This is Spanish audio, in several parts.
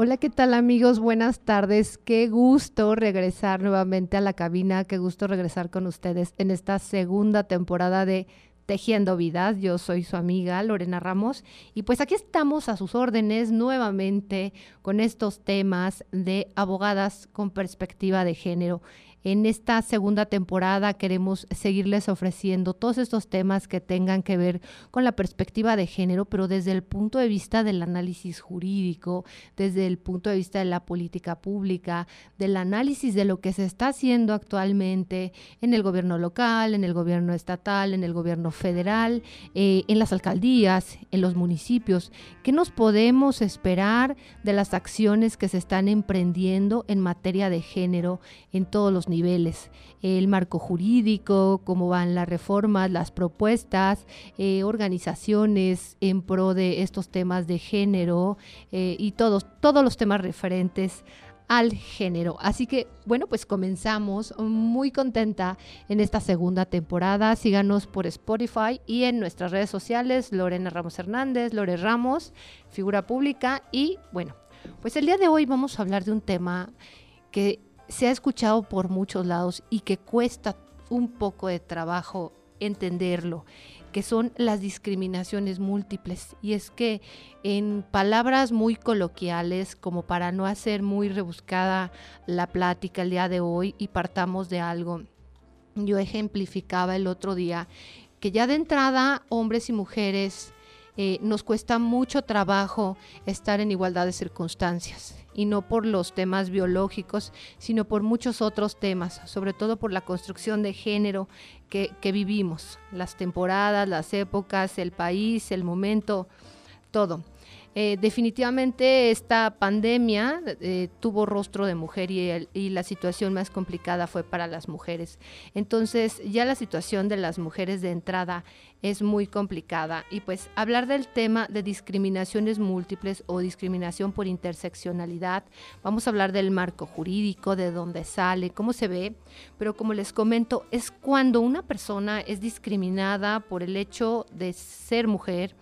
Hola, ¿qué tal amigos? Buenas tardes. Qué gusto regresar nuevamente a la cabina, qué gusto regresar con ustedes en esta segunda temporada de Tejiendo Vidas. Yo soy su amiga Lorena Ramos y pues aquí estamos a sus órdenes nuevamente con estos temas de abogadas con perspectiva de género. En esta segunda temporada queremos seguirles ofreciendo todos estos temas que tengan que ver con la perspectiva de género, pero desde el punto de vista del análisis jurídico, desde el punto de vista de la política pública, del análisis de lo que se está haciendo actualmente en el gobierno local, en el gobierno estatal, en el gobierno federal, eh, en las alcaldías, en los municipios. ¿Qué nos podemos esperar de las acciones que se están emprendiendo en materia de género en todos los niveles, el marco jurídico, cómo van las reformas, las propuestas, eh, organizaciones en pro de estos temas de género eh, y todos, todos los temas referentes al género. Así que, bueno, pues comenzamos muy contenta en esta segunda temporada. Síganos por Spotify y en nuestras redes sociales, Lorena Ramos Hernández, Lore Ramos, figura pública. Y bueno, pues el día de hoy vamos a hablar de un tema que se ha escuchado por muchos lados y que cuesta un poco de trabajo entenderlo, que son las discriminaciones múltiples. Y es que en palabras muy coloquiales, como para no hacer muy rebuscada la plática el día de hoy y partamos de algo, yo ejemplificaba el otro día que ya de entrada hombres y mujeres eh, nos cuesta mucho trabajo estar en igualdad de circunstancias y no por los temas biológicos, sino por muchos otros temas, sobre todo por la construcción de género que, que vivimos, las temporadas, las épocas, el país, el momento, todo. Eh, definitivamente esta pandemia eh, tuvo rostro de mujer y, y, la situación más complicada fue para las mujeres. Entonces ya la situación de las mujeres de entrada es muy complicada y pues hablar del tema de discriminaciones múltiples o discriminación por interseccionalidad, vamos a hablar del marco jurídico, de dónde sale, cómo se ve, pero como les comento, es cuando una persona es discriminada por el hecho de ser mujer,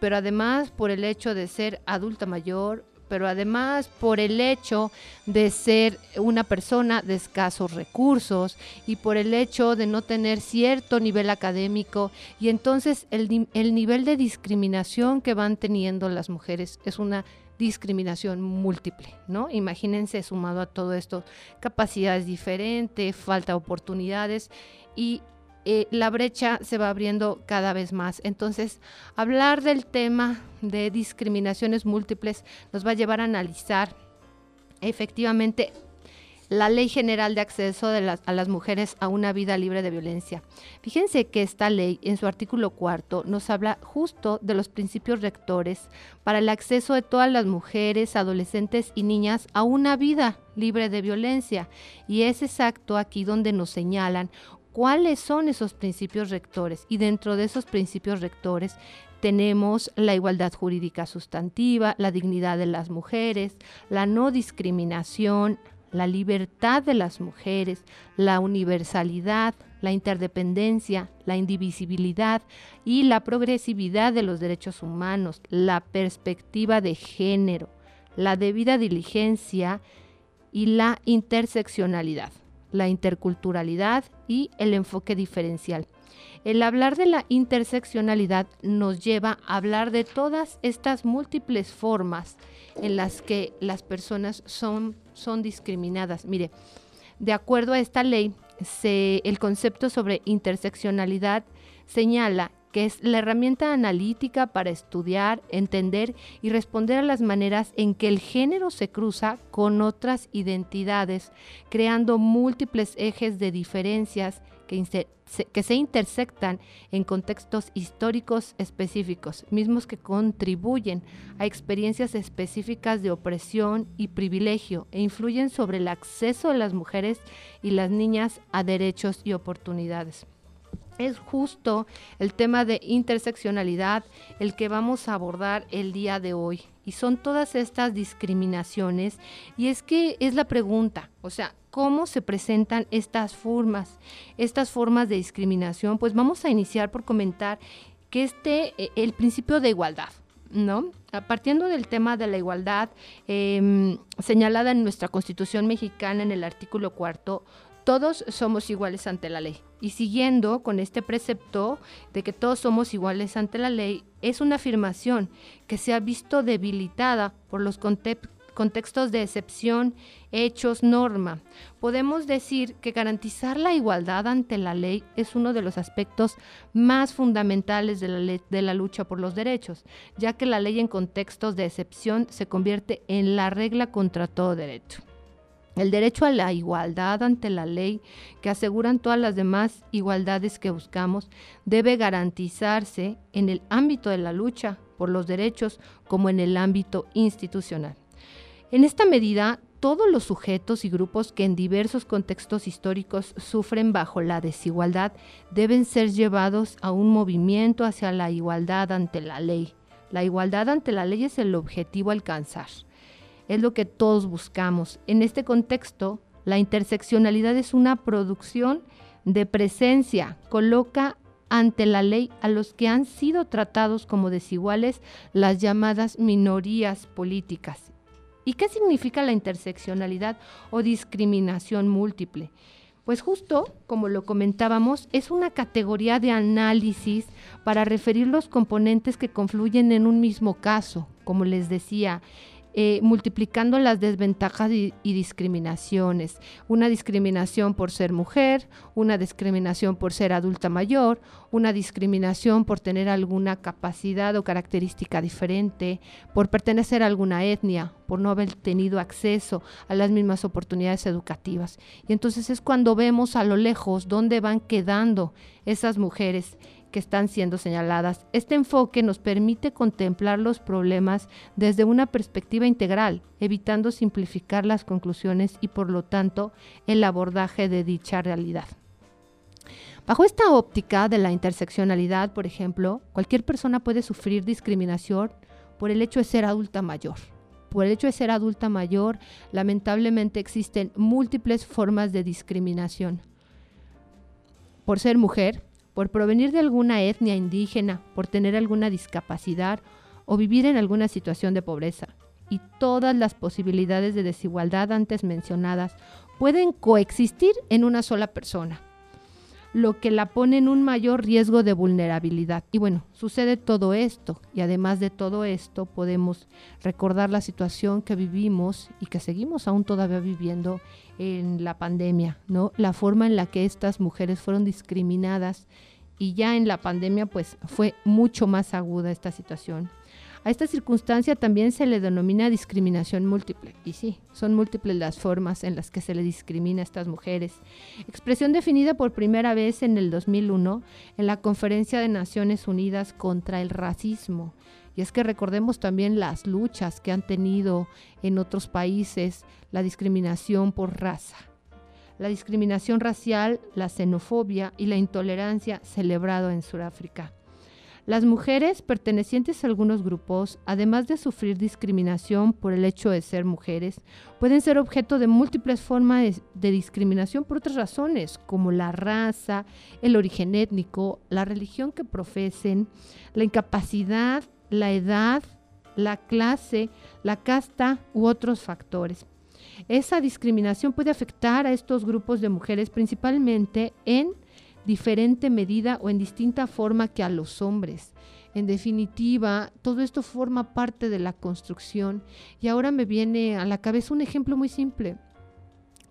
pero además por el hecho de ser adulta mayor, pero además por el hecho de ser una persona de escasos recursos y por el hecho de no tener cierto nivel académico y entonces el, el nivel de discriminación que van teniendo las mujeres es una discriminación múltiple, ¿no? Imagínense sumado a todo esto, capacidades diferentes, falta de oportunidades y eh, la brecha se va abriendo cada vez más. Entonces, hablar del tema de discriminaciones múltiples nos va a llevar a analizar efectivamente la Ley General de Acceso de a las Mujeres a una Vida Libre de Violencia. Fíjense que esta ley, en su artículo cuarto, nos habla justo de los principios rectores para el acceso de todas las mujeres, adolescentes y niñas a una vida libre de violencia. Y es exacto aquí donde nos señalan cuáles son esos principios rectores. Y dentro de esos principios rectores tenemos la igualdad jurídica sustantiva, la dignidad de las mujeres, la no discriminación, la libertad de las mujeres, la universalidad, la interdependencia, la indivisibilidad y la progresividad de los derechos humanos, la perspectiva de género, la debida diligencia y la interseccionalidad la interculturalidad y el enfoque diferencial. El hablar de la interseccionalidad nos lleva a hablar de todas estas múltiples formas en las que las personas son, son discriminadas. Mire, de acuerdo a esta ley, el concepto sobre interseccionalidad señala que es la herramienta analítica para estudiar, entender y responder a las maneras en que el género se cruza con otras identidades, creando múltiples ejes de diferencias que, que se intersectan en contextos históricos específicos, mismos que contribuyen a experiencias específicas de opresión y privilegio e influyen sobre el acceso de las mujeres y las niñas a derechos y oportunidades es justo el tema de interseccionalidad el que vamos a abordar el día de hoy. Y son todas estas discriminaciones. Y es que es la pregunta, o sea, ¿cómo se presentan estas formas, estas formas de discriminación? Pues vamos a iniciar por comentar que este, eh, el principio de igualdad, ¿no? Partiendo del tema de la igualdad em, señalada en nuestra Constitución mexicana en el artículo cuarto, todos somos iguales ante la ley. Y siguiendo con este precepto de que todos somos iguales ante la ley, es una afirmación que se ha visto debilitada por los contextos de excepción, hechos, norma. Podemos decir que garantizar la igualdad ante la ley es uno de los aspectos más fundamentales de la, de la lucha por los derechos, ya que la ley en contextos de excepción se convierte en la regla contra todo derecho. El derecho a la igualdad ante la ley, que aseguran todas las demás igualdades que buscamos, debe garantizarse en el ámbito de la lucha por los derechos como en el ámbito institucional. En esta medida, todos los sujetos y grupos que en diversos contextos históricos sufren bajo la desigualdad deben ser llevados a un movimiento hacia la igualdad ante la ley. La igualdad ante la ley es el objetivo a alcanzar es lo que todos buscamos. En este contexto, la interseccionalidad es una producción de presencia, coloca ante la ley a los que han sido tratados como desiguales las llamadas minorías políticas. ¿Y qué significa la interseccionalidad o discriminación múltiple? Pues justo, como lo comentábamos, es una categoría de análisis para referir los componentes que confluyen en un mismo caso, como les decía, eh, multiplicando las desventajas y, discriminaciones. Una discriminación por ser mujer, una discriminación por ser adulta mayor, una discriminación por tener alguna capacidad o característica diferente, por pertenecer a alguna etnia, por no haber tenido acceso a las mismas oportunidades educativas. Y entonces es cuando vemos a lo lejos dónde van quedando esas mujeres que están siendo señaladas. Este enfoque nos permite contemplar los problemas desde una perspectiva integral, evitando simplificar las conclusiones y por lo tanto el abordaje de dicha realidad. Bajo esta óptica de la interseccionalidad, por ejemplo, cualquier persona puede sufrir discriminación por el hecho de ser adulta mayor. Por el hecho de ser adulta mayor, lamentablemente existen múltiples formas de discriminación. Por ser mujer, por provenir de alguna etnia indígena, por tener alguna discapacidad o vivir en alguna situación de pobreza. Y todas las posibilidades de desigualdad antes mencionadas pueden coexistir en una sola persona lo que la pone en un mayor riesgo de vulnerabilidad. Y bueno, sucede todo esto y además de todo esto podemos recordar la situación que vivimos y que seguimos aún todavía viviendo en la pandemia, ¿no? La forma en la que estas mujeres fueron discriminadas y ya en la pandemia pues fue mucho más aguda esta situación. A esta circunstancia también se le denomina discriminación múltiple. Y sí, son múltiples las formas en las que se le discrimina a estas mujeres. Expresión definida por primera vez en el 2001 en la Conferencia de Naciones Unidas contra el Racismo. Y es que recordemos también las luchas que han tenido en otros países la discriminación por raza. La discriminación racial, la xenofobia y la intolerancia celebrado en Sudáfrica. Las mujeres pertenecientes a algunos grupos, además de sufrir discriminación por el hecho de ser mujeres, pueden ser objeto de múltiples formas de, discriminación por otras razones, como la raza, el origen étnico, la religión que profesen, la incapacidad, la edad, la clase, la casta u otros factores. Esa discriminación puede afectar a estos grupos de mujeres principalmente en diferente medida o en distinta forma que a los hombres. En definitiva, todo esto forma parte de la construcción y ahora me viene a la cabeza un ejemplo muy simple.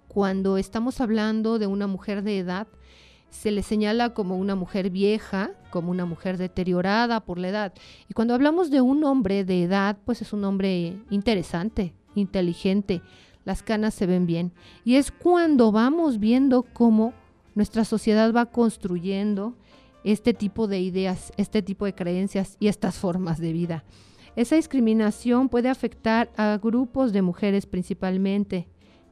Cuando estamos hablando de una mujer de edad, se le señala como una mujer vieja, como una mujer deteriorada por la edad. Y cuando hablamos de un hombre de edad, pues es un hombre interesante, inteligente, las canas se ven bien. Y es cuando vamos viendo cómo nuestra sociedad va construyendo este tipo de ideas, este tipo de creencias y estas formas de vida. Esa discriminación puede afectar a grupos de mujeres principalmente,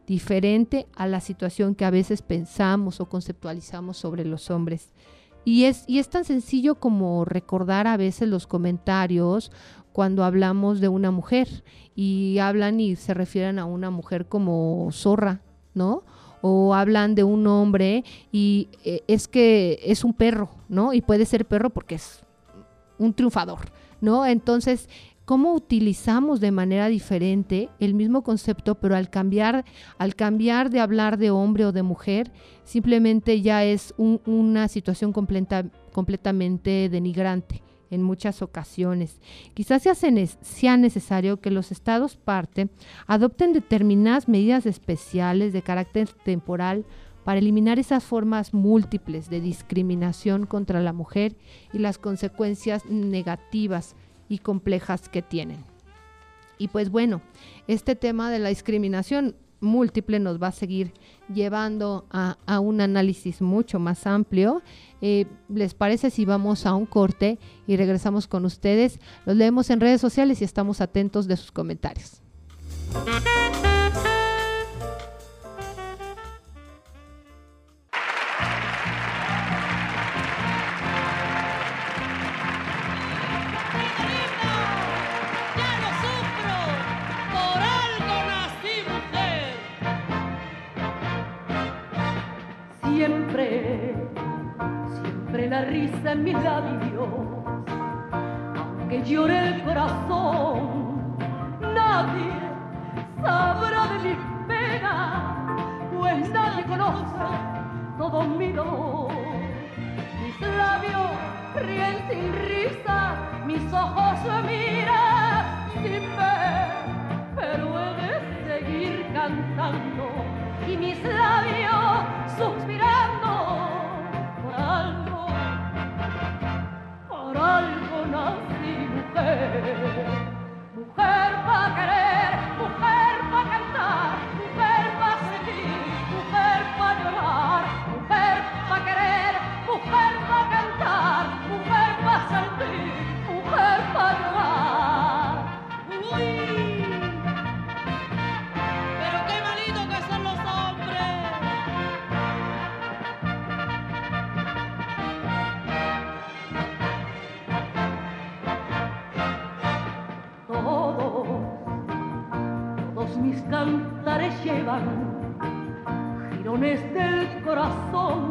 diferente a la situación que a veces pensamos o conceptualizamos sobre los hombres. Y es, y es tan sencillo como recordar a veces los comentarios cuando hablamos de una mujer y hablan y se refieren a una mujer como zorra, ¿no? O hablan de un hombre y eh, es que es un perro, ¿no? Y puede ser perro porque es un triunfador, ¿no? Entonces, cómo utilizamos de manera diferente el mismo concepto, pero al cambiar, al cambiar de hablar de hombre o de mujer, simplemente ya es una situación completamente denigrante en muchas ocasiones. Quizás sea, necesario que los estados parte adopten determinadas medidas especiales de carácter temporal para eliminar esas formas múltiples de discriminación contra la mujer y las consecuencias negativas y complejas que tienen. Y pues bueno, este tema de la discriminación múltiple nos va a seguir llevando a, un análisis mucho más amplio. Eh, ¿Les parece si vamos a un corte y regresamos con ustedes? Los leemos en redes sociales y estamos atentos de sus comentarios. Llevan girones del corazón.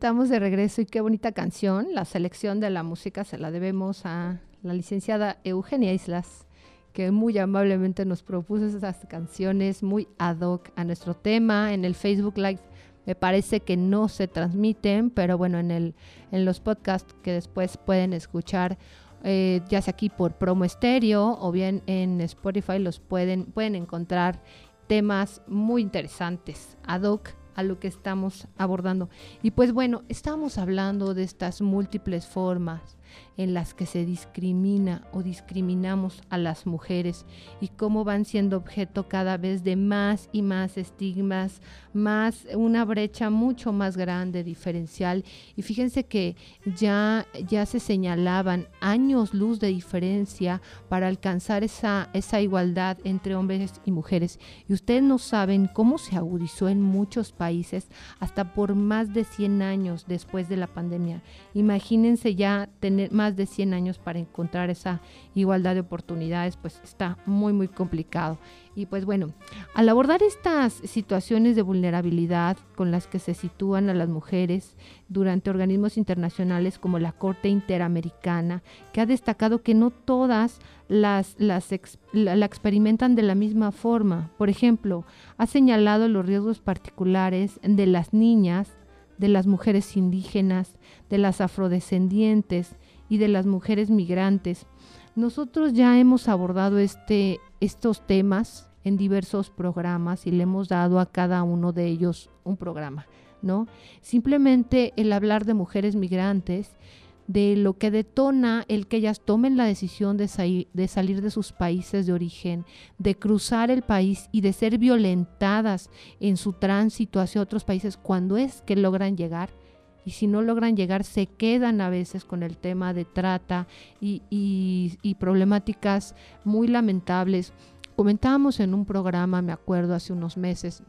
Estamos de regreso y qué bonita canción. La selección de la música se la debemos a la licenciada Eugenia Islas, que muy amablemente nos propuso esas canciones muy ad hoc a nuestro tema. En el Facebook Live me parece que no se transmiten, pero bueno, en, el, en los podcasts que después pueden escuchar, eh, ya sea aquí por promo estéreo o bien en Spotify, los pueden, pueden encontrar temas muy interesantes ad hoc a lo que estamos abordando. Y pues bueno, estamos hablando de estas múltiples formas en las que se discrimina o discriminamos a las mujeres y cómo van siendo objeto cada vez de más y más estigmas, más una brecha mucho más grande, diferencial. Y fíjense que ya, ya se señalaban años luz de diferencia para alcanzar esa, esa igualdad entre hombres y mujeres. Y ustedes no saben cómo se agudizó en muchos países hasta por más de 100 años después de la pandemia. Imagínense ya tener más de 100 años para encontrar esa igualdad de oportunidades, pues está muy, muy complicado. Y pues bueno, al abordar estas situaciones de vulnerabilidad con las que se sitúan a las mujeres durante organismos internacionales como la Corte Interamericana, que ha destacado que no todas las, las la, experimentan de la misma forma. Por ejemplo, ha señalado los riesgos particulares de las niñas, de las mujeres indígenas, de las afrodescendientes y de las mujeres migrantes. Nosotros ya hemos abordado este, estos temas en diversos programas y le hemos dado a cada uno de ellos un programa, ¿no? Simplemente el hablar de mujeres migrantes, de lo que detona el que ellas tomen la decisión de, de salir de sus países de origen, de cruzar el país y de ser violentadas en su tránsito hacia otros países cuando es que logran llegar, y si no logran llegar se quedan a veces con el tema de trata y, problemáticas muy lamentables. Comentábamos en un programa, me acuerdo, hace unos meses,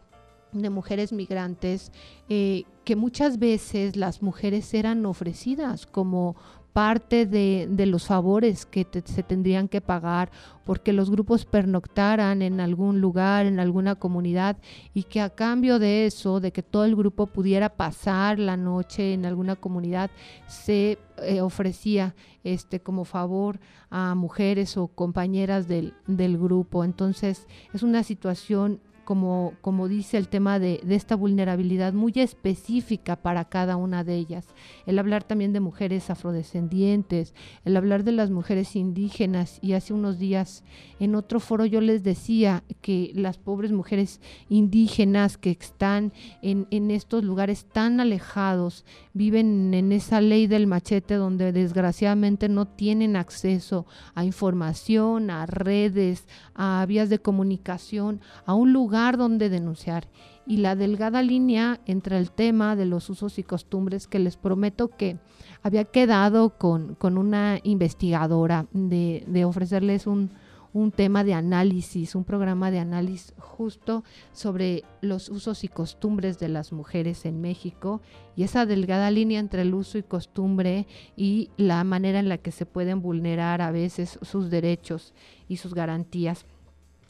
de mujeres migrantes, eh, que muchas veces las mujeres eran ofrecidas como parte de, los favores que se tendrían que pagar porque los grupos pernoctaran en algún lugar, en alguna comunidad, y que a cambio de eso, de que todo el grupo pudiera pasar la noche en alguna comunidad, se eh, ofrecía este como favor a mujeres o compañeras del, del grupo. Entonces es una situación como, como dice el tema de, de, esta vulnerabilidad muy específica para cada una de ellas. El hablar también de mujeres afrodescendientes, el hablar de las mujeres indígenas y hace unos días en otro foro yo les decía que las pobres mujeres indígenas que están en, en estos lugares tan alejados, viven en esa ley del machete donde desgraciadamente no tienen acceso a información, a redes, a vías de comunicación, a un lugar donde denunciar. Y la delgada línea entre el tema de los usos y costumbres que les prometo que había quedado con, con una investigadora de, de ofrecerles un, un tema de análisis, un programa de análisis justo sobre los usos y costumbres de las mujeres en México y esa delgada línea entre el uso y costumbre y la manera en la que se pueden vulnerar a veces sus derechos y sus garantías.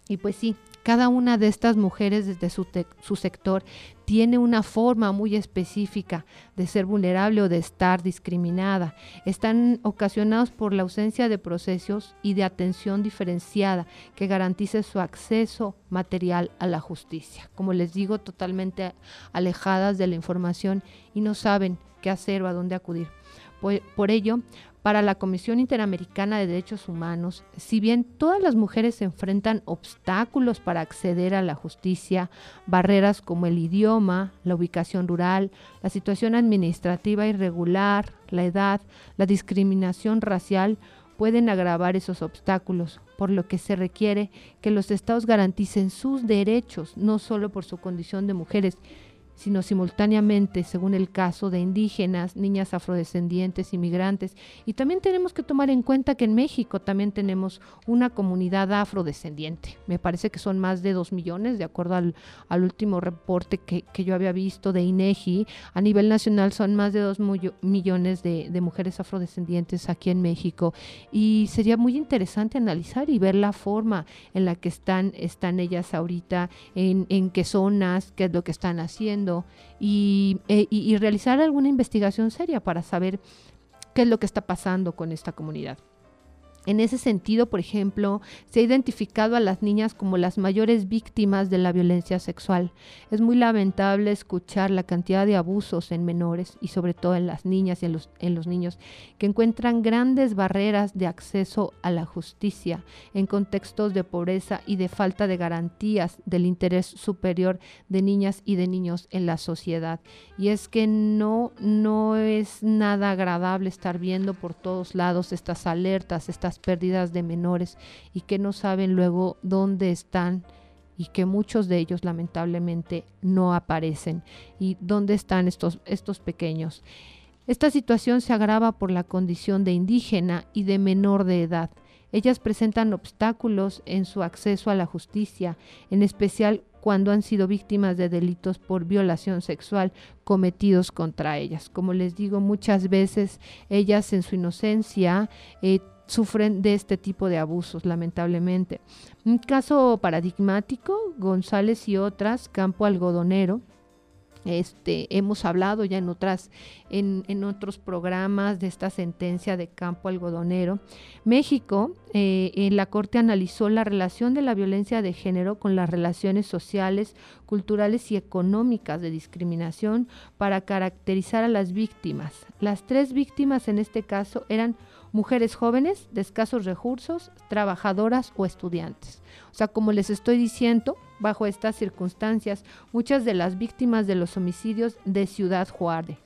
Y pues sí, cada una de estas mujeres desde su, sector tiene una forma muy específica de ser vulnerable o de estar discriminada. Están ocasionados por la ausencia de procesos y de atención diferenciada que garantice su acceso material a la justicia. Como les digo, totalmente alejadas de la información y no saben qué hacer o a dónde acudir. por ello, para la Comisión Interamericana de Derechos Humanos, si bien todas las mujeres enfrentan obstáculos para acceder a la justicia, barreras como el idioma, la ubicación rural, la situación administrativa irregular, la edad, la discriminación racial, pueden agravar esos obstáculos, por lo que se requiere que los estados garanticen sus derechos, no solo por su condición de mujeres, sino simultáneamente, según el caso, de indígenas, niñas afrodescendientes, inmigrantes. Y también tenemos que tomar en cuenta que en México también tenemos una comunidad afrodescendiente. Me parece que son más de dos millones, de acuerdo al, último reporte que, yo había visto de INEGI. A nivel nacional son más de dos millones de, mujeres afrodescendientes aquí en México. Y sería muy interesante analizar y ver la forma en la que están, están ellas ahorita, en, en qué zonas, qué es lo que están haciendo e, y, realizar alguna investigación seria para saber qué es lo que está pasando con esta comunidad. En ese sentido, por ejemplo, se ha identificado a las niñas como las mayores víctimas de la violencia sexual. Es muy lamentable escuchar la cantidad de abusos en menores y sobre todo en las niñas y en los, niños que encuentran grandes barreras de acceso a la justicia en contextos de pobreza y de falta de garantías del interés superior de niñas y de niños en la sociedad. Y es que no, no es nada agradable estar viendo por todos lados estas alertas, estas pérdidas de menores y que no saben luego dónde están y que muchos de ellos lamentablemente no aparecen. ¿Y dónde están estos, estos pequeños? Esta situación se agrava por la condición de indígena y de menor de edad. Ellas presentan obstáculos en su acceso a la justicia, en especial cuando han sido víctimas de delitos por violación sexual cometidos contra ellas. Como les digo, muchas veces ellas en su inocencia eh, sufren de este tipo de abusos, lamentablemente. Un caso paradigmático, González y otras, campo algodonero, este, hemos hablado ya en otras, en, otros programas de esta sentencia de campo algodonero. México, eh, en la Corte analizó la relación de la violencia de género con las relaciones sociales, culturales y económicas de discriminación para caracterizar a las víctimas. Las tres víctimas en este caso eran mujeres jóvenes de escasos recursos, trabajadoras o estudiantes. O sea, como les estoy diciendo, bajo estas circunstancias, muchas de las víctimas de los homicidios de Ciudad Juárez.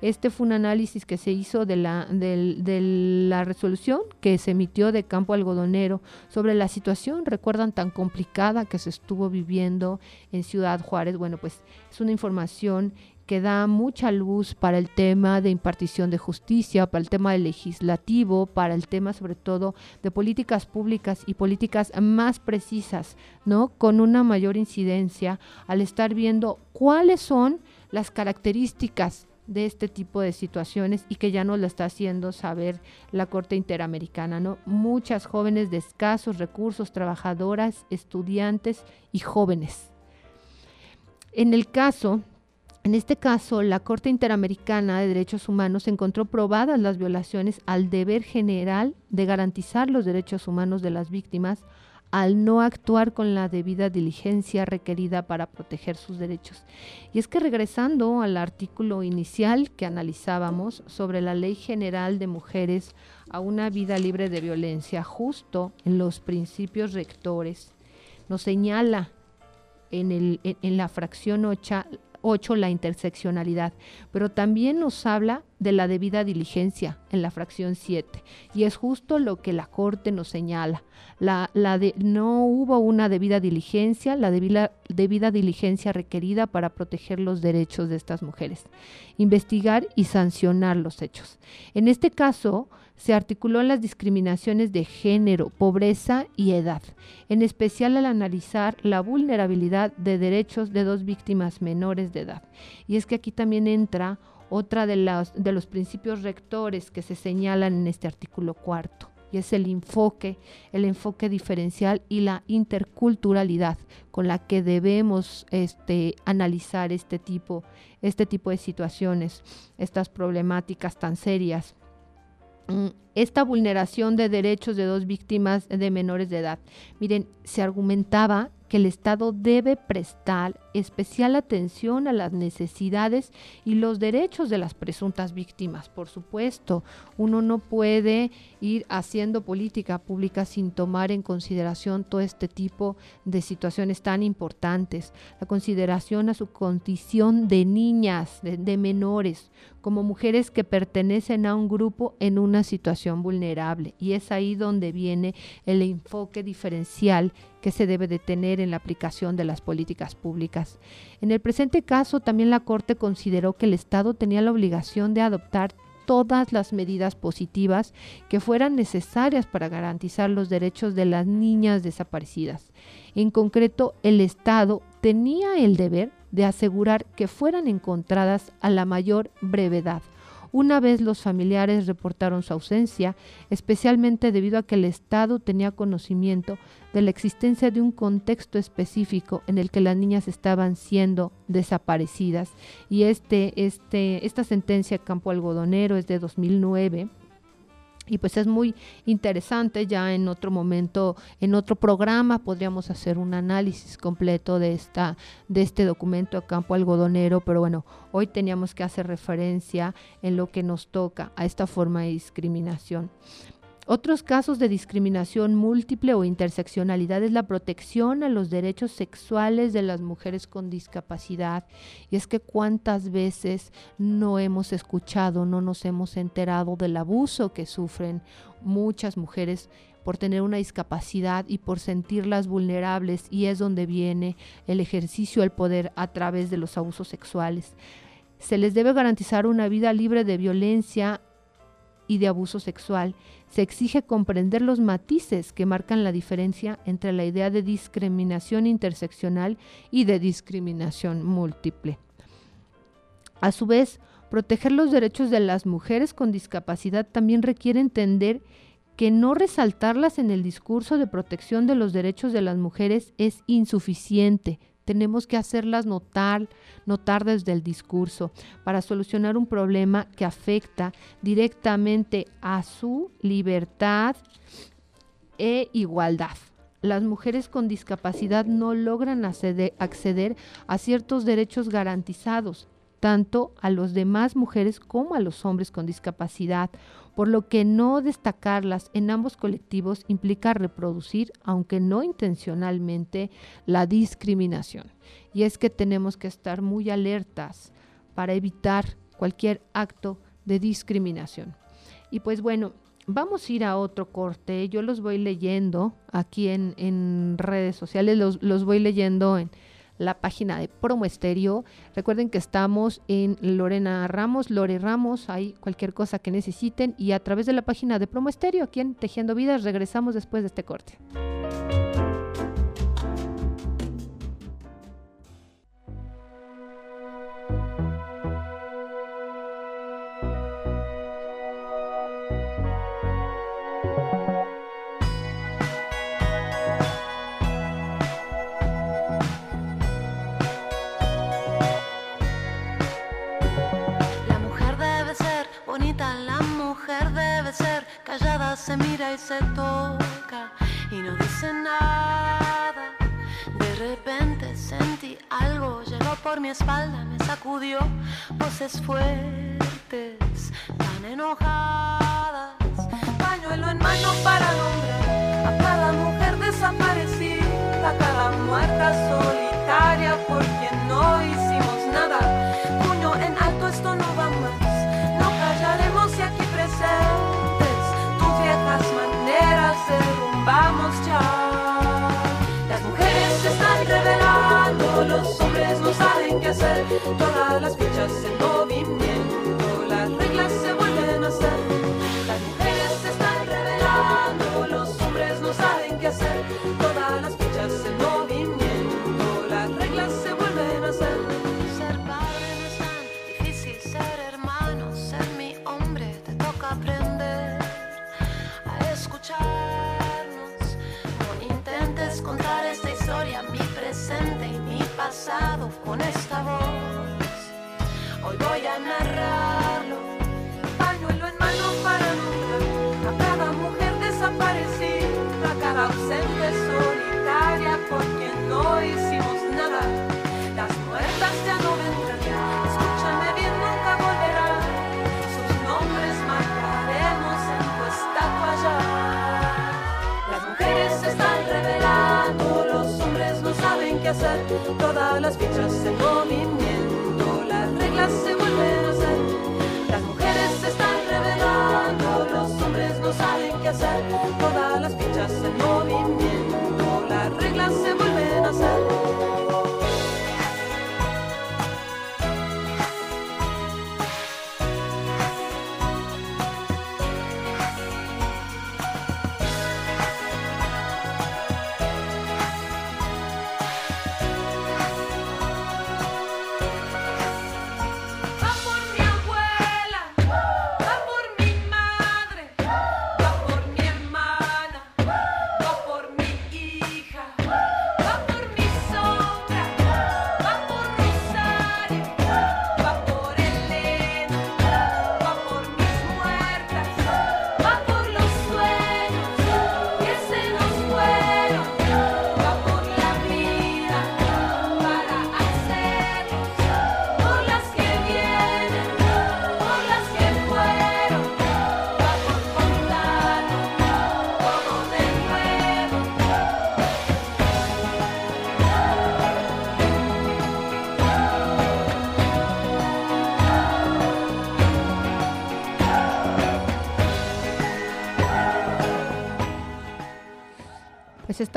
Este fue un análisis que se hizo de la, de, la resolución que se emitió de Campo Algodonero sobre la situación, recuerdan, tan complicada que se estuvo viviendo en Ciudad Juárez. Bueno, pues es una información que da mucha luz para el tema de impartición de justicia, para el tema legislativo, para el tema sobre todo de políticas públicas y políticas más precisas, ¿no? Con una mayor incidencia al estar viendo cuáles son las características de este tipo de situaciones y que ya nos lo está haciendo saber la Corte Interamericana, ¿no? Muchas jóvenes de escasos recursos, trabajadoras, estudiantes y jóvenes. En el caso en este caso, la Corte Interamericana de Derechos Humanos encontró probadas las violaciones al deber general de garantizar los derechos humanos de las víctimas al no actuar con la debida diligencia requerida para proteger sus derechos. Y es que regresando al artículo inicial que analizábamos sobre la Ley General de Mujeres a una vida libre de violencia, justo en los principios rectores, nos señala en, la fracción 8 8 la interseccionalidad, pero también nos habla de la debida diligencia en la fracción 7. Y es justo lo que la Corte nos señala. La, la de, no hubo una debida diligencia, la debida, debida diligencia requerida para proteger los derechos de estas mujeres, investigar y sancionar los hechos. En este caso, se articuló en las discriminaciones de género, pobreza y edad, en especial al analizar la vulnerabilidad de derechos de dos víctimas menores de edad. Y es que aquí también entra otra de de los principios rectores que se señalan en este artículo cuarto y es el enfoque, el enfoque diferencial y la interculturalidad con la que debemos este, analizar este tipo, este tipo de situaciones, estas problemáticas tan serias. Mm, esta vulneración de derechos de dos víctimas de menores de edad. Miren, se argumentaba que el Estado debe prestar especial atención a las necesidades y los derechos de las presuntas víctimas. Por supuesto, uno no puede ir haciendo política pública sin tomar en consideración todo este tipo de situaciones tan importantes. La consideración a su condición de niñas, de, de menores, como mujeres que pertenecen a un grupo en una situación vulnerable. Y es ahí donde viene el enfoque diferencial que se debe de tener en la aplicación de las políticas públicas. En el presente caso, también la Corte consideró que el Estado tenía la obligación de adoptar todas las medidas positivas que fueran necesarias para garantizar los derechos de las niñas desaparecidas. En concreto, el Estado tenía el deber de asegurar que fueran encontradas a la mayor brevedad una vez los familiares reportaron su ausencia, especialmente debido a que el Estado tenía conocimiento de la existencia de un contexto específico en el que las niñas estaban siendo desaparecidas. Y este, este, esta sentencia Campo Algodonero es de 2009 y pues es muy interesante, ya en otro momento, en otro programa podríamos hacer un análisis completo de, esta, de este documento a campo algodonero, pero bueno, hoy teníamos que hacer referencia en lo que nos toca a esta forma de discriminación. Otros casos de discriminación múltiple o interseccionalidad es la protección a los derechos sexuales de las mujeres con discapacidad. Y es que cuántas veces no hemos escuchado, no nos hemos enterado del abuso que sufren muchas mujeres por tener una discapacidad y por sentirlas vulnerables y es donde viene el ejercicio del poder a través de los abusos sexuales. Se les debe garantizar una vida libre de violencia y de abuso sexual. Se exige comprender los matices que marcan la diferencia entre la idea de discriminación interseccional y de discriminación múltiple. A su vez, proteger los derechos de las mujeres con discapacidad también requiere entender que no resaltarlas en el discurso de protección de los derechos de las mujeres es insuficiente. Tenemos que hacerlas notar, notar desde el discurso para solucionar un problema que afecta directamente a su libertad e igualdad. Las mujeres con discapacidad no logran acceder, a ciertos derechos garantizados, tanto a los demás mujeres como a los hombres con discapacidad por lo que no destacarlas en ambos colectivos implica reproducir, aunque no intencionalmente, la discriminación. Y es que tenemos que estar muy alertas para evitar cualquier acto de discriminación. Y pues bueno, vamos a ir a otro corte. Yo los voy leyendo aquí en, redes sociales, los, los voy leyendo en la página de Promo Estéreo. Recuerden que estamos en Lorena Ramos, Lore Ramos, hay cualquier cosa que necesiten y a través de la página de Promo Estéreo, aquí en Tejiendo Vidas, regresamos después de este corte. Se mira y se toca y no dice nada. De repente sentí algo, llegó por mi espalda, me sacudió voces fuertes, tan enojadas. Pañuelo en mano para nombrar a cada mujer desaparecida, a cada muerta solitaria no saben qué hacer, todas las fichas en movimiento, las reglas se vuelven a hacer. Las mujeres se están revelando, los hombres no saben qué hacer, todas las fichas en movimiento, las reglas se vuelven a hacer. Ser padre no es tan difícil, ser hermano, ser mi hombre, te toca aprender. No intentes contar esta historia, mi presente y mi pasado con esta voz. Hoy voy a narrarlo, pañuelo en mano para nombrar a cada mujer desaparecida, a cada ausente solitaria por quien no hicimos nada. Las muertas ya no vendrán, todas las fichas en movimiento, las reglas se vuelven a hacer. Las mujeres se están revelando, los hombres no saben qué hacer, todas las fichas en movimiento, las reglas se vuelven a hacer.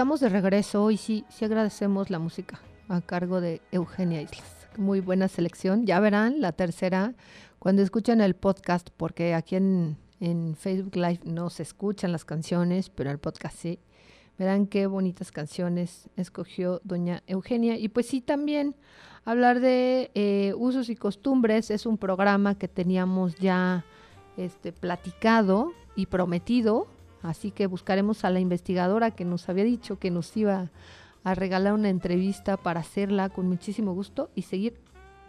Estamos de regreso y sí, sí agradecemos la música a cargo de Eugenia Islas. Muy buena selección. Ya verán la tercera cuando escuchen el podcast, porque aquí en, En Facebook Live no se escuchan las canciones, pero el podcast sí. Verán qué bonitas canciones escogió doña Eugenia. Y pues sí, también hablar de eh, usos y costumbres es un programa que teníamos ya este, platicado y prometido. Así que buscaremos a la investigadora que nos había dicho que nos iba a regalar una entrevista para hacerla con muchísimo gusto y seguir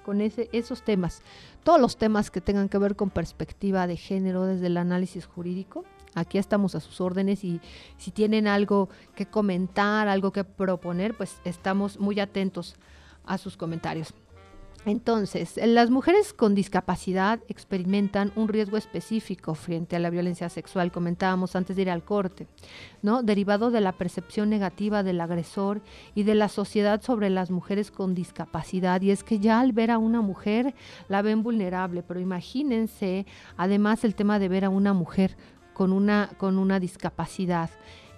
con ese, esos temas. Todos los temas que tengan que ver con perspectiva de género desde el análisis jurídico. Aquí estamos a sus órdenes y si tienen algo que comentar, algo que proponer, pues estamos muy atentos a sus comentarios. Entonces, las mujeres con discapacidad experimentan un riesgo específico frente a la violencia sexual, comentábamos antes de ir al corte, ¿no? Derivado de la percepción negativa del agresor y de la sociedad sobre las mujeres con discapacidad. Y es que ya al ver a una mujer la ven vulnerable, pero imagínense además el tema de ver a una mujer con una, con una discapacidad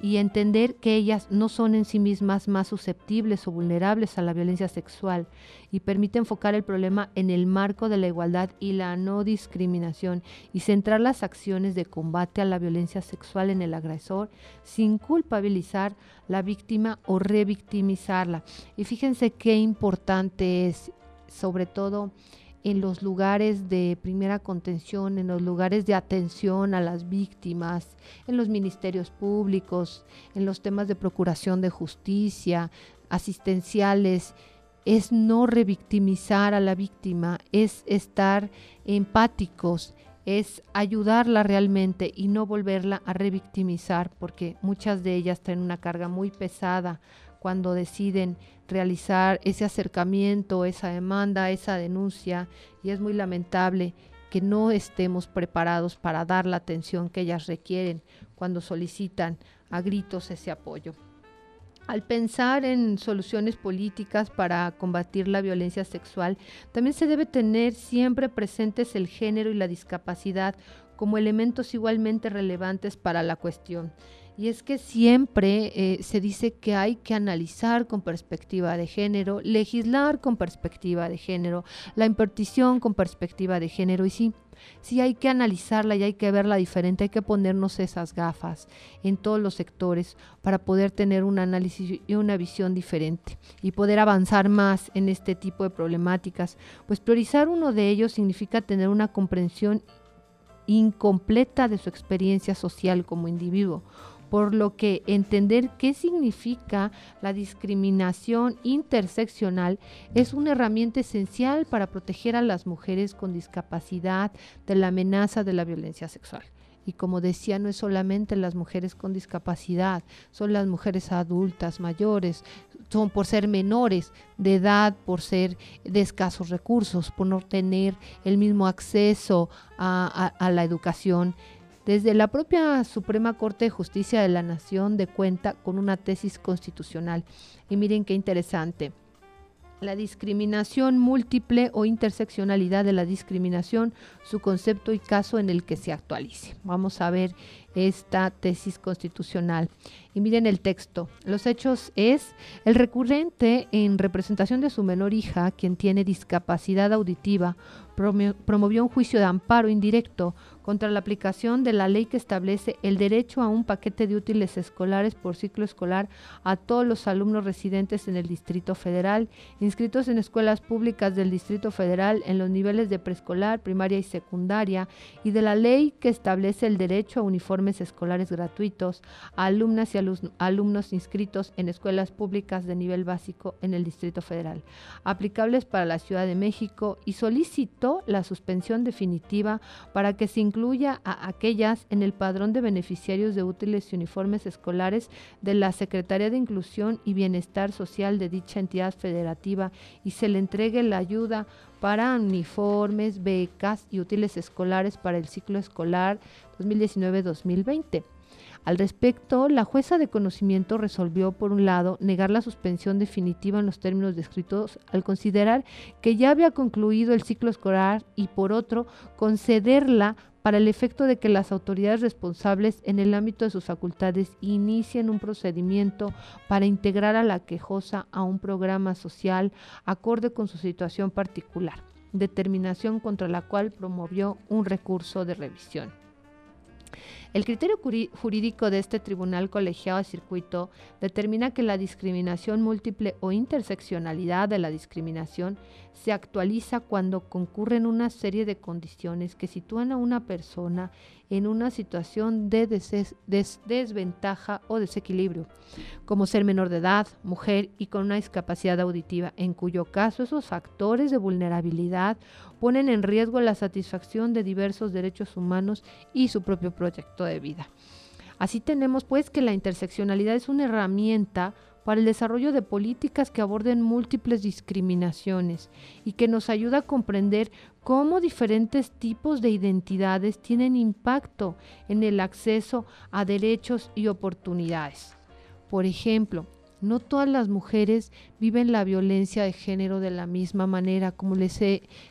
y entender que ellas no son en sí mismas más susceptibles o vulnerables a la violencia sexual y permite enfocar el problema en el marco de la igualdad y la no discriminación y centrar las acciones de combate a la violencia sexual en el agresor sin culpabilizar la víctima o revictimizarla. Y fíjense qué importante es, sobre todo, en los lugares de primera contención, en los lugares de atención a las víctimas, en los ministerios públicos, en los temas de procuración de justicia, asistenciales, es no revictimizar a la víctima, es estar empáticos, es ayudarla realmente y no volverla a revictimizar, porque muchas de ellas tienen una carga muy pesada cuando deciden realizar ese acercamiento, esa demanda, esa denuncia, y es muy lamentable que no estemos preparados para dar la atención que ellas requieren cuando solicitan a gritos ese apoyo. Al pensar en soluciones políticas para combatir la violencia sexual, también se debe tener siempre presentes el género y la discapacidad como elementos igualmente relevantes para la cuestión. Y es que siempre eh, se dice que hay que analizar con perspectiva de género, legislar con perspectiva de género, la impartición con perspectiva de género. Y sí, sí hay que analizarla y hay que verla diferente, hay que ponernos esas gafas en todos los sectores para poder tener un análisis y una visión diferente y poder avanzar más en este tipo de problemáticas. Pues priorizar uno de ellos significa tener una comprensión incompleta de su experiencia social como individuo por lo que entender qué significa la discriminación interseccional es una herramienta esencial para proteger a las mujeres con discapacidad de la amenaza de la violencia sexual. Y como decía, no es solamente las mujeres con discapacidad, son las mujeres adultas, mayores, son por ser menores de edad, por ser de escasos recursos, por no tener el mismo acceso a, a la educación desde la propia Suprema Corte de Justicia de la Nación de cuenta con una tesis constitucional. Y miren qué interesante. La discriminación múltiple o interseccionalidad de la discriminación, su concepto y caso en el que se actualice. Vamos a ver esta tesis constitucional. Y miren el texto. Los hechos es el recurrente en representación de su menor hija, quien tiene discapacidad auditiva, promovió un juicio de amparo indirecto contra la aplicación de la ley que establece el derecho a un paquete de útiles escolares por ciclo escolar a todos los alumnos residentes en el Distrito Federal, inscritos en escuelas públicas del Distrito Federal en los niveles de preescolar, primaria y secundaria, y de la ley que establece el derecho a uniformes escolares gratuitos a alumnas y alumnos inscritos en escuelas públicas de nivel básico en el Distrito Federal, aplicables para la Ciudad de México, y solicitó la suspensión definitiva para que se incluya a aquellas en el padrón de beneficiarios de útiles y uniformes escolares de la Secretaría de Inclusión y Bienestar Social de dicha entidad federativa y se le entregue la ayuda para uniformes, becas y útiles escolares para el ciclo escolar 2019-2020. Al respecto, la jueza de conocimiento resolvió, por un lado, negar la suspensión definitiva en los términos descritos al considerar que ya había concluido el ciclo escolar y, por otro, concederla para el efecto de que las autoridades responsables en el ámbito de sus facultades inicien un procedimiento para integrar a la quejosa a un programa social acorde con su situación particular, determinación contra la cual promovió un recurso de revisión. El criterio jurídico de este tribunal colegiado de circuito determina que la discriminación múltiple o interseccionalidad de la discriminación se actualiza cuando concurren una serie de condiciones que sitúan a una persona en una situación de desventaja o desequilibrio, como ser menor de edad, mujer y con una discapacidad auditiva, en cuyo caso esos factores de vulnerabilidad ponen en riesgo la satisfacción de diversos derechos humanos y su propio proyecto de vida. Así tenemos pues que la interseccionalidad es una herramienta para el desarrollo de políticas que aborden múltiples discriminaciones y que nos ayuda a comprender cómo diferentes tipos de identidades tienen impacto en el acceso a derechos y oportunidades. Por ejemplo, no todas las mujeres viven la violencia de género de la misma manera, como les,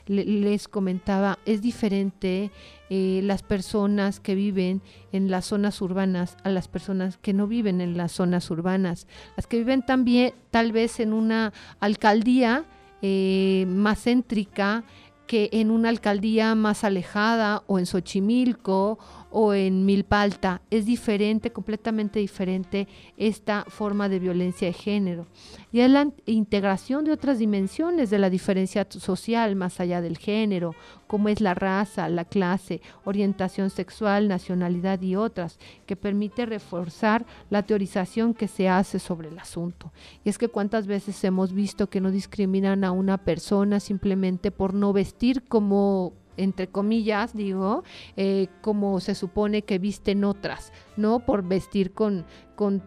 les comentaba, es diferente eh, las personas que viven en las zonas urbanas a las personas que no viven en las zonas urbanas, las que viven también tal vez en una alcaldía eh, más céntrica, que en una alcaldía más alejada o en Xochimilco o en Milpalta. Es diferente, completamente diferente esta forma de violencia de género. Y es la integración de otras dimensiones de la diferencia social más allá del género, como es la raza, la clase, orientación sexual, nacionalidad y otras, que permite reforzar la teorización que se hace sobre el asunto. Y es que cuántas veces hemos visto que no discriminan a una persona simplemente por no vestir como entre comillas, digo, eh, como se supone que visten otras, ¿no? Por vestir con, con,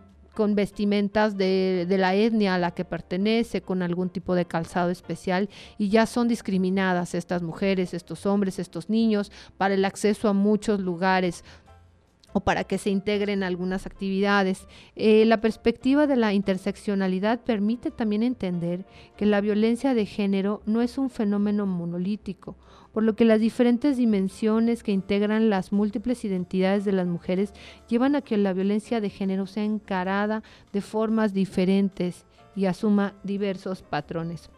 vestimentas de, de, la etnia a la que pertenece, con algún tipo de calzado especial, y ya son discriminadas estas mujeres, estos hombres, estos niños, para el acceso a muchos lugares o para que se integren algunas actividades. Eh, la perspectiva de la interseccionalidad permite también entender que la violencia de género no es un fenómeno monolítico, por lo que las diferentes dimensiones que integran las múltiples identidades de las mujeres llevan a que la violencia de género sea encarada de formas diferentes y asuma diversos patrones.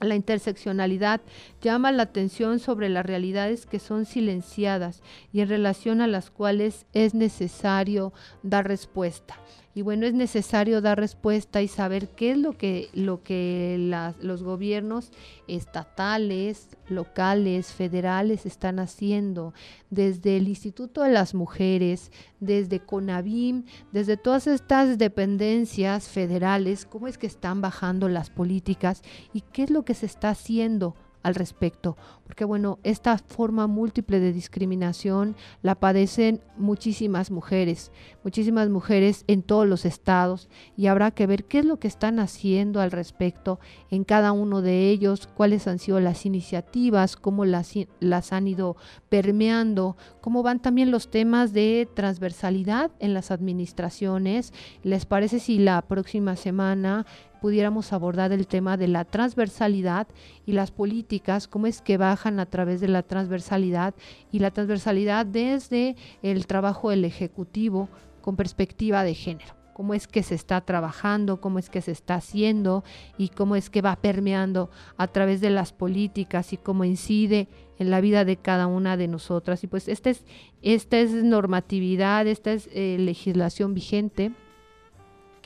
La interseccionalidad llama la atención sobre las realidades que son silenciadas y en relación a las cuales es necesario dar respuesta y bueno, es necesario dar respuesta y saber qué es lo que, lo que los gobiernos estatales, locales, federales están haciendo, desde el Instituto de las Mujeres, desde CONAVIM, desde todas estas dependencias federales, cómo es que están bajando las políticas y qué es lo que se está haciendo al respecto, porque bueno, esta forma múltiple de discriminación la padecen muchísimas mujeres, muchísimas mujeres en todos los estados y habrá que ver qué es lo que están haciendo al respecto en cada uno de ellos, cuáles han sido las iniciativas, cómo las, las han ido permeando, cómo van también los temas de transversalidad en las administraciones. ¿Les parece si la próxima semana pudiéramos abordar el tema de la transversalidad y las políticas, cómo es que bajan a través de la transversalidad y la transversalidad desde el trabajo del Ejecutivo con perspectiva de género cómo es que se está trabajando, cómo es que se está haciendo y cómo es que va permeando a través de las políticas y cómo incide en la vida de cada una de nosotras. Y pues esta es, esta es normatividad, esta es eh, legislación vigente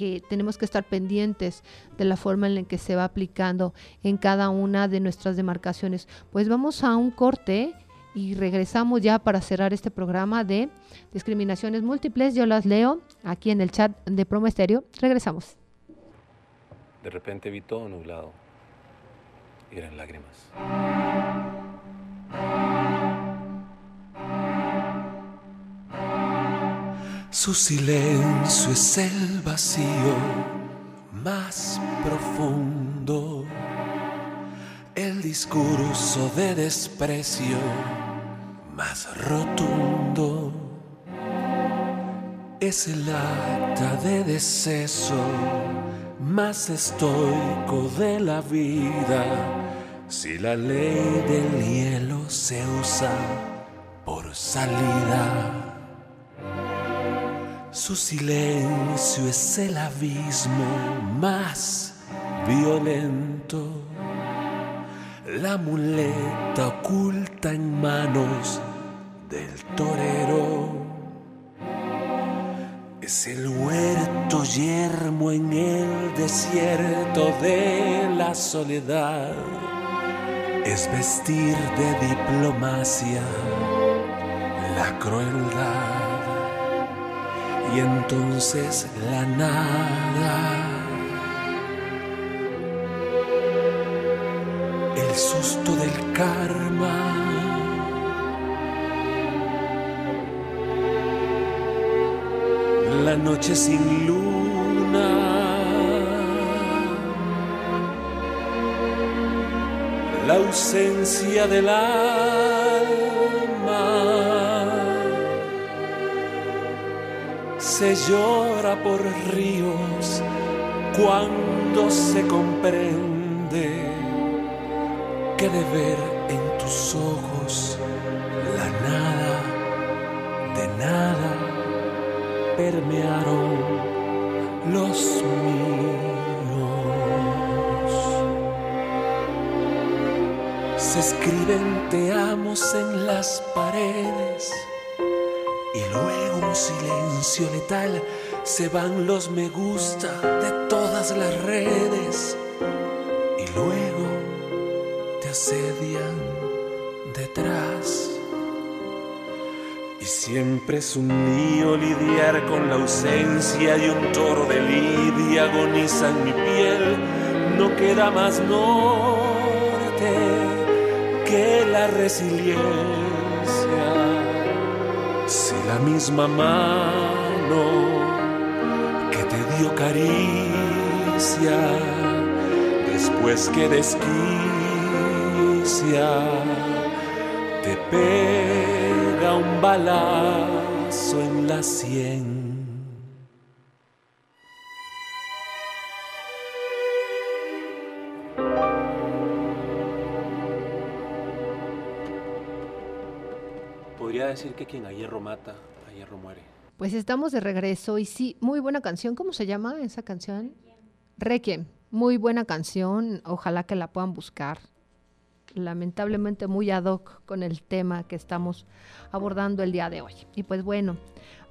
que tenemos que estar pendientes de la forma en la que se va aplicando en cada una de nuestras demarcaciones. Pues vamos a un corte y regresamos ya para cerrar este programa de discriminaciones múltiples. Yo las leo aquí en el chat de Promo Estéreo. Regresamos. De repente vi todo nublado y eran lágrimas. Su silencio es el vacío más profundo, el discurso de desprecio más rotundo. Es el acta de deceso más estoico de la vida. Si la ley del hielo se usa por salida. Su silencio es el abismo más violento. La muleta oculta en manos del torero. Es el huerto yermo en el desierto de la soledad. Es vestir de diplomacia la crueldad. Y entonces la nada. El susto del karma. La noche sin luna. La ausencia del alma. Se llora por ríos cuando se comprende que de ver en tus ojos la nada de nada permearon los míos. Se escriben te amos en las paredes un silencio letal se van los me gusta de todas las redes y luego te asedian detrás. Y siempre es un lío lidiar con la ausencia y un toro de lidia agoniza en mi piel. No queda más norte que la resiliencia. La misma mano que te dio caricia, después que desquicia, te pega un balazo en la sien. Decir que quien a hierro mata, a hierro muere. Pues estamos de regreso y sí, muy buena canción. ¿Cómo se llama esa canción? Requiem. Muy buena canción. Ojalá que la puedan buscar. Lamentablemente muy ad hoc con el tema que estamos abordando el día de hoy. Y pues bueno,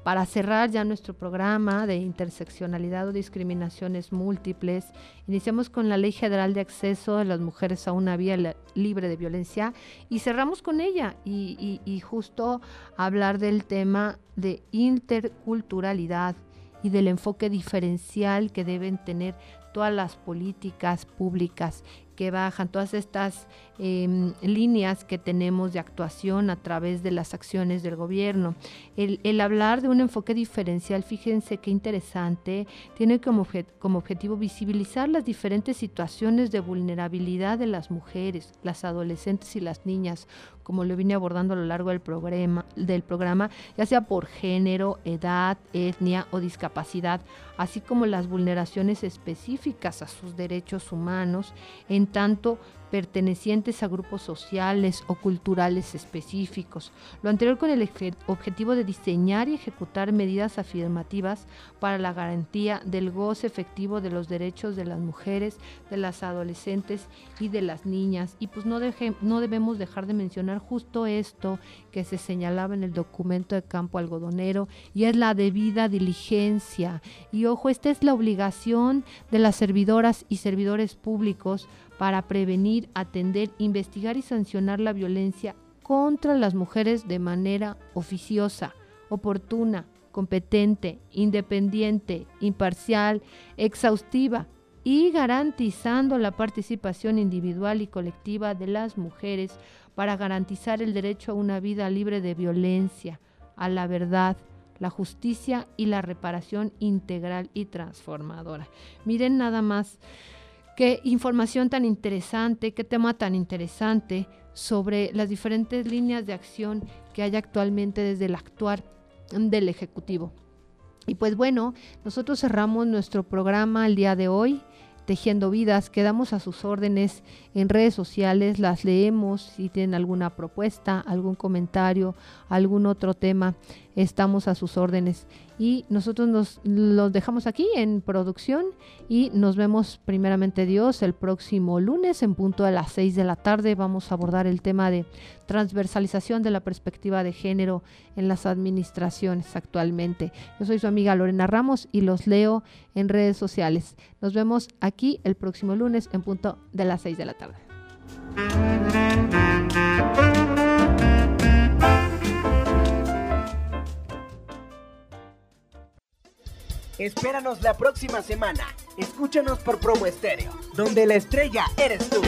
para cerrar ya nuestro programa de interseccionalidad o discriminaciones múltiples, iniciamos con la Ley General de Acceso de las Mujeres a una Vía Libre de Violencia y cerramos con ella y- y justo hablar del tema de interculturalidad y del enfoque diferencial que deben tener todas las políticas públicas que bajan, todas estas em, líneas que tenemos de actuación a través de las acciones del gobierno. El, hablar de un enfoque diferencial, fíjense qué interesante, tiene como, como objetivo visibilizar las diferentes situaciones de vulnerabilidad de las mujeres, las adolescentes y las niñas, como lo vine abordando a lo largo del programa, del programa, ya sea por género, edad, etnia o discapacidad, así como las vulneraciones específicas a sus derechos humanos, en tanto pertenecientes a grupos sociales o culturales específicos. Lo anterior con el objetivo de diseñar y ejecutar medidas afirmativas para la garantía del goce efectivo de los derechos de las mujeres, de las adolescentes y de las niñas. Y pues no, deje- no debemos dejar de mencionar justo esto que se señalaba en el documento de campo algodonero y es la debida diligencia. Y ojo, esta es la obligación de las servidoras y servidores públicos para prevenir, atender, investigar y sancionar la violencia contra las mujeres de manera oficiosa, oportuna, competente, independiente, imparcial, exhaustiva y garantizando la participación individual y colectiva de las mujeres para garantizar el derecho a una vida libre de violencia, a la verdad, la justicia y la reparación integral y transformadora. Miren nada más qué información tan interesante, qué tema tan interesante sobre las diferentes líneas de acción que hay actualmente desde el actuar del Ejecutivo. Y pues bueno, nosotros cerramos nuestro programa el día de hoy, Tejiendo Vidas, quedamos a sus órdenes en redes sociales, las leemos si tienen alguna propuesta, algún comentario, algún otro tema estamos a sus órdenes. Y nosotros nos los dejamos aquí en producción y nos vemos primeramente Dios el próximo lunes en punto a las 6 de la tarde. Vamos a abordar el tema de transversalización de la perspectiva de género en las administraciones actualmente. Yo soy su amiga Lorena Ramos y los leo en redes sociales. Nos vemos aquí el próximo lunes en punto de las 6 de la tarde. Espéranos la próxima semana. Escúchanos por Promo Estéreo, donde la estrella eres tú.